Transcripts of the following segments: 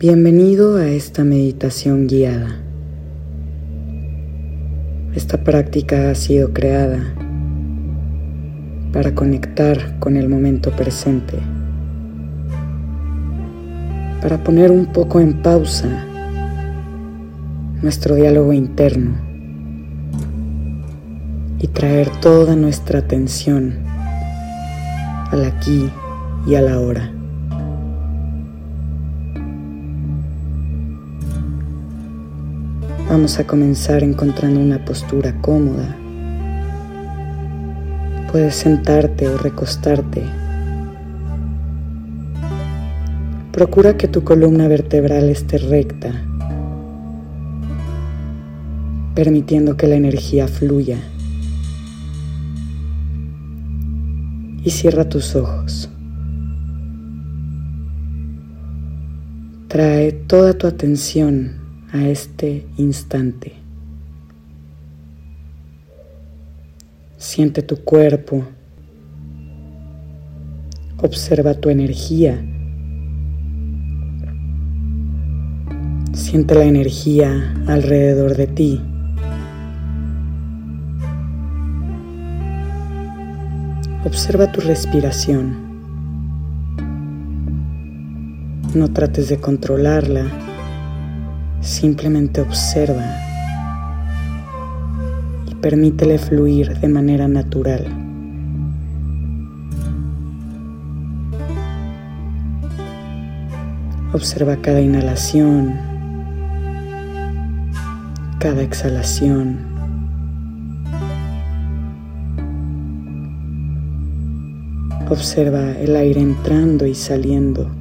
Bienvenido a esta meditación guiada. Esta práctica ha sido creada para conectar con el momento presente, para poner un poco en pausa nuestro diálogo interno y traer toda nuestra atención al aquí y a la hora. Vamos a comenzar encontrando una postura cómoda. Puedes sentarte o recostarte. Procura que tu columna vertebral esté recta, permitiendo que la energía fluya. Y cierra tus ojos. Trae toda tu atención a este instante. Siente tu cuerpo. Observa tu energía. Siente la energía alrededor de ti. Observa tu respiración. No trates de controlarla Simplemente observa y permítele fluir de manera natural. Observa cada inhalación, cada exhalación. Observa el aire entrando y saliendo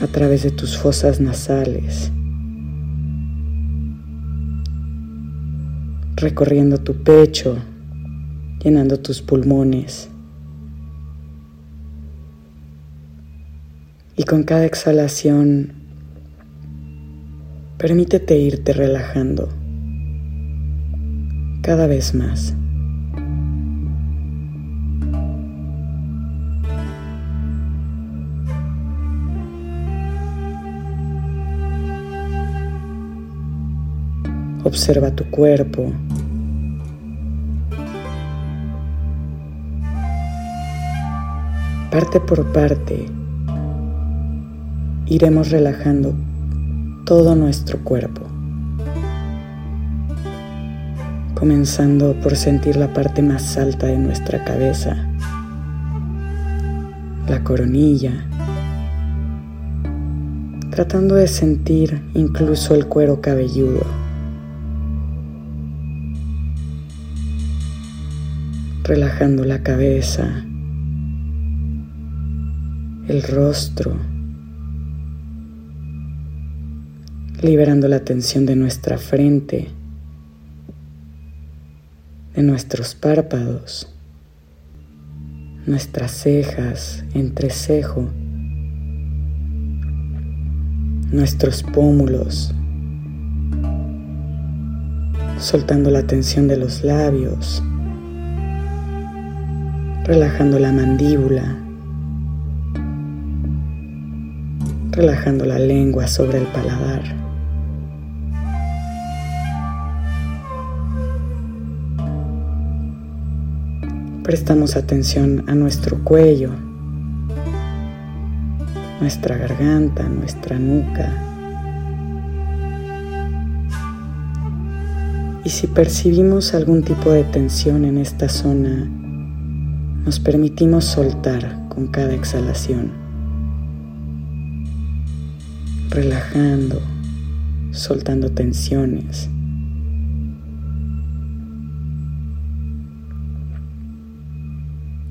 a través de tus fosas nasales, recorriendo tu pecho, llenando tus pulmones. Y con cada exhalación, permítete irte relajando cada vez más. Observa tu cuerpo. Parte por parte iremos relajando todo nuestro cuerpo. Comenzando por sentir la parte más alta de nuestra cabeza, la coronilla, tratando de sentir incluso el cuero cabelludo. Relajando la cabeza, el rostro, liberando la tensión de nuestra frente, de nuestros párpados, nuestras cejas, entrecejo, nuestros pómulos, soltando la tensión de los labios, relajando la mandíbula, relajando la lengua sobre el paladar. Prestamos atención a nuestro cuello, nuestra garganta, nuestra nuca. Y si percibimos algún tipo de tensión en esta zona, nos permitimos soltar con cada exhalación, relajando, soltando tensiones.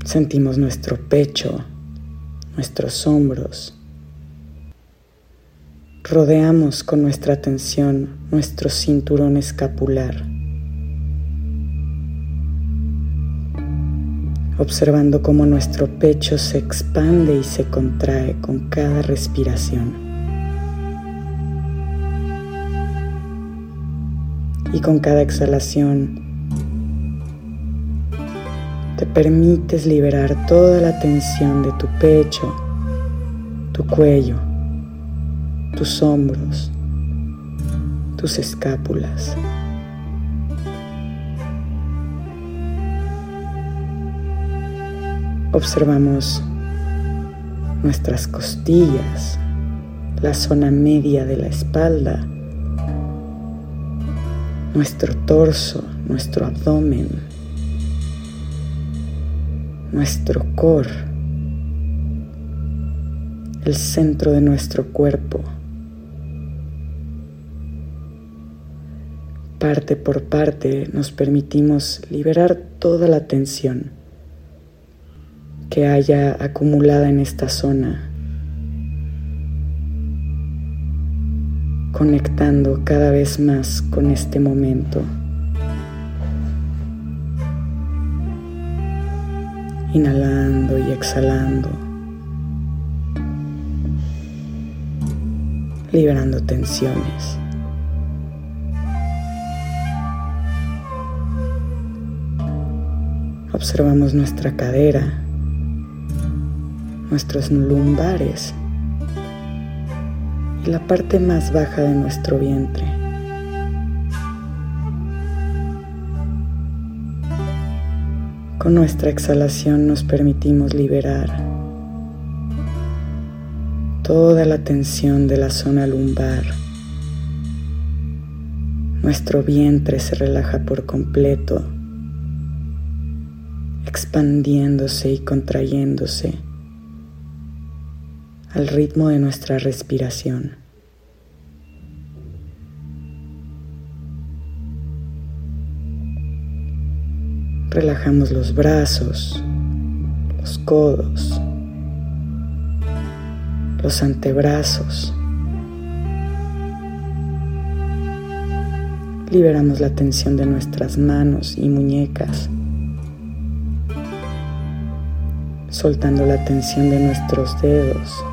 Sentimos nuestro pecho, nuestros hombros. Rodeamos con nuestra atención nuestro cinturón escapular observando cómo nuestro pecho se expande y se contrae con cada respiración. Y con cada exhalación te permites liberar toda la tensión de tu pecho, tu cuello, tus hombros, tus escápulas. Observamos nuestras costillas, la zona media de la espalda, nuestro torso, nuestro abdomen, nuestro core, el centro de nuestro cuerpo. Parte por parte nos permitimos liberar toda la tensión que haya acumulada en esta zona, conectando cada vez más con este momento. Inhalando y exhalando, liberando tensiones. Observamos nuestra cadera nuestros lumbares y la parte más baja de nuestro vientre. Con nuestra exhalación nos permitimos liberar toda la tensión de la zona lumbar. Nuestro vientre se relaja por completo, expandiéndose y contrayéndose al ritmo de nuestra respiración. Relajamos los brazos, los codos, los antebrazos. Liberamos la tensión de nuestras manos y muñecas, soltando la tensión de nuestros dedos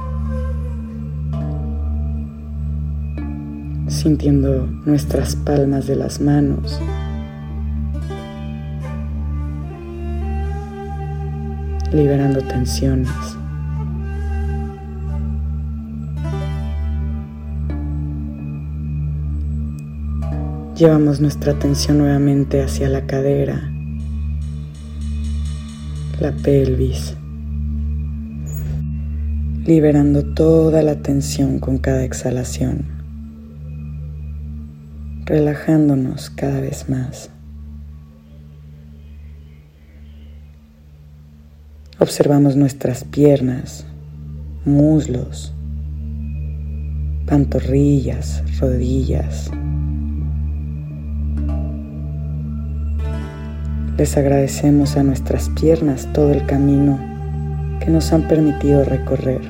sintiendo nuestras palmas de las manos. liberando tensiones. Llevamos nuestra atención nuevamente hacia la cadera, la pelvis, liberando toda la tensión con cada exhalación relajándonos cada vez más. Observamos nuestras piernas, muslos, pantorrillas, rodillas. Les agradecemos a nuestras piernas todo el camino que nos han permitido recorrer.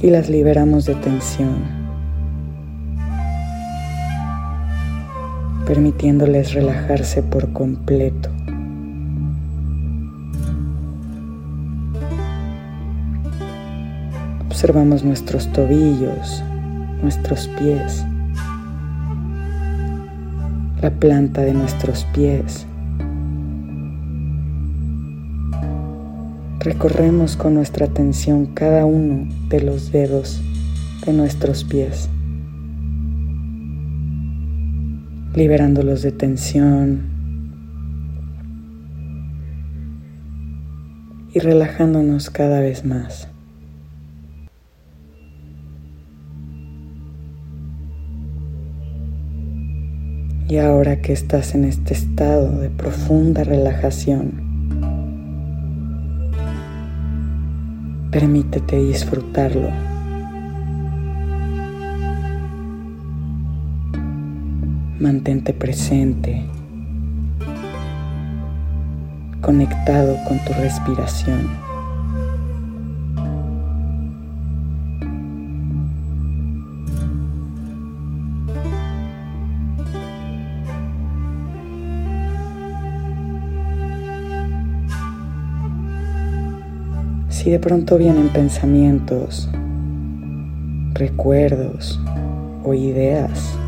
Y las liberamos de tensión permitiéndoles relajarse por completo. Observamos nuestros tobillos, nuestros pies, la planta de nuestros pies. Recorremos con nuestra atención cada uno de los dedos de nuestros pies. Liberándolos de tensión y relajándonos cada vez más. Y ahora que estás en este estado de profunda relajación, permítete disfrutarlo. Mantente presente, conectado con tu respiración. Si de pronto vienen pensamientos, recuerdos o ideas,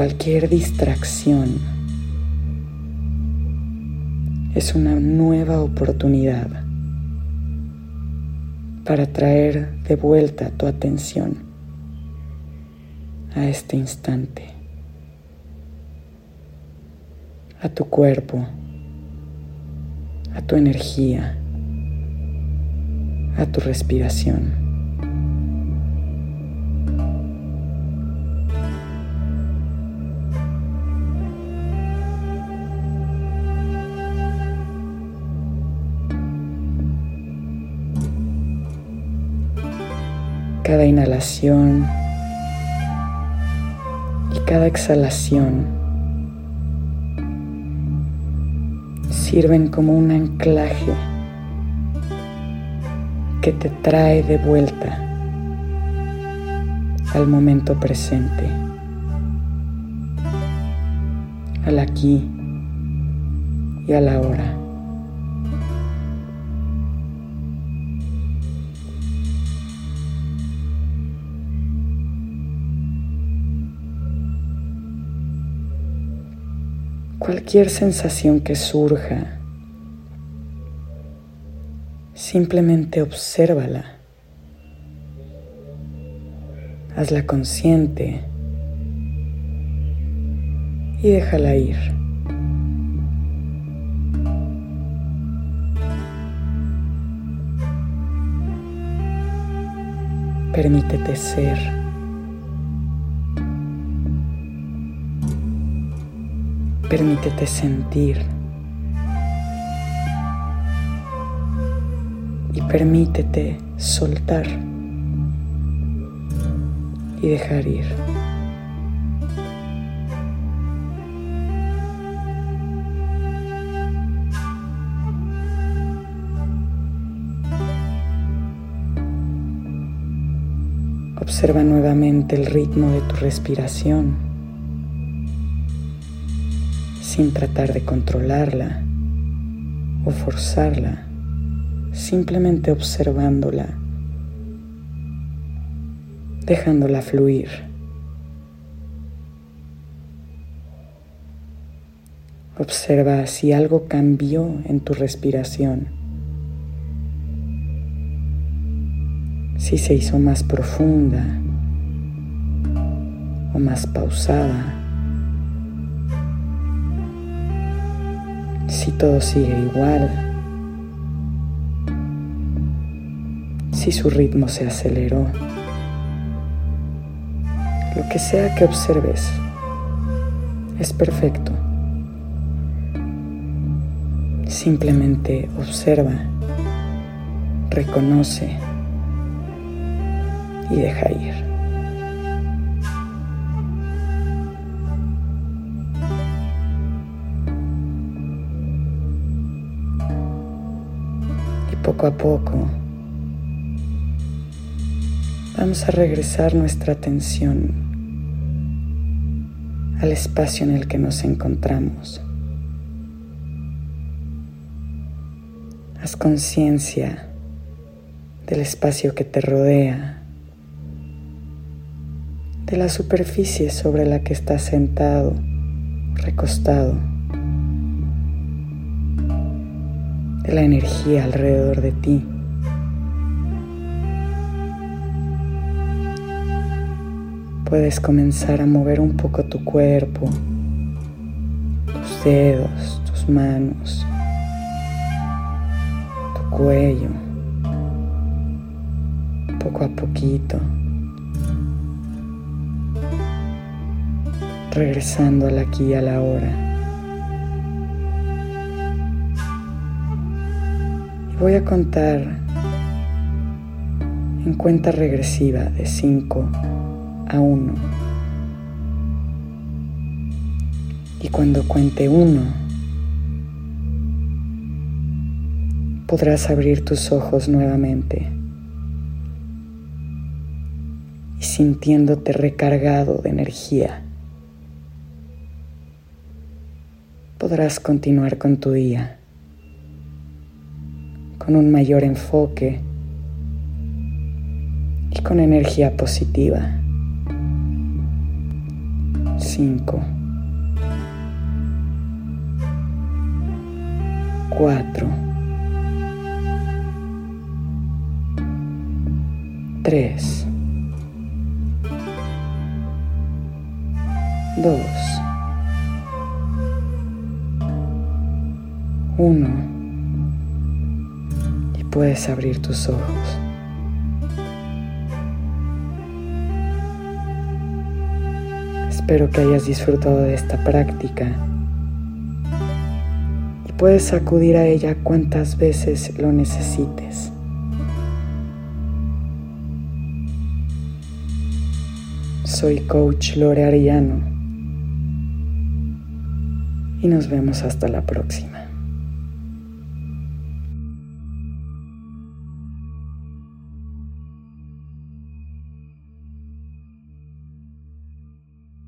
cualquier distracción. es una nueva oportunidad para traer de vuelta tu atención a este instante, a tu cuerpo, a tu energía, a tu respiración. Cada inhalación y cada exhalación sirven como un anclaje que te trae de vuelta al momento presente, al aquí y a la hora. Cualquier sensación que surja, simplemente obsérvala. Hazla consciente y déjala ir. Permítete ser. Permítete sentir. Y permítete soltar y dejar ir. Observa nuevamente el ritmo de tu respiración sin tratar de controlarla o forzarla, simplemente observándola, dejándola fluir. Observa si algo cambió en tu respiración, si se hizo más profunda o más pausada. Si todo sigue igual, si su ritmo se aceleró, lo que sea que observes es perfecto. Simplemente observa, reconoce y deja ir. Poco a poco vamos a regresar nuestra atención al espacio en el que nos encontramos. Haz conciencia del espacio que te rodea, de la superficie sobre la que estás sentado, recostado. La energía alrededor de ti. Puedes comenzar a mover un poco tu cuerpo, tus dedos, tus manos, tu cuello, poco a poquito, regresando al aquí y a la hora. Voy a contar en cuenta regresiva de 5 a 1. Y cuando cuente 1, podrás abrir tus ojos nuevamente y sintiéndote recargado de energía, podrás continuar con tu día con un mayor enfoque y con energía positiva. 5. cuatro, tres, dos, uno y puedes abrir tus ojos. Espero que hayas disfrutado de esta práctica y puedes acudir a ella cuantas veces lo necesites. Soy coach Lore Ariano y nos vemos hasta la próxima.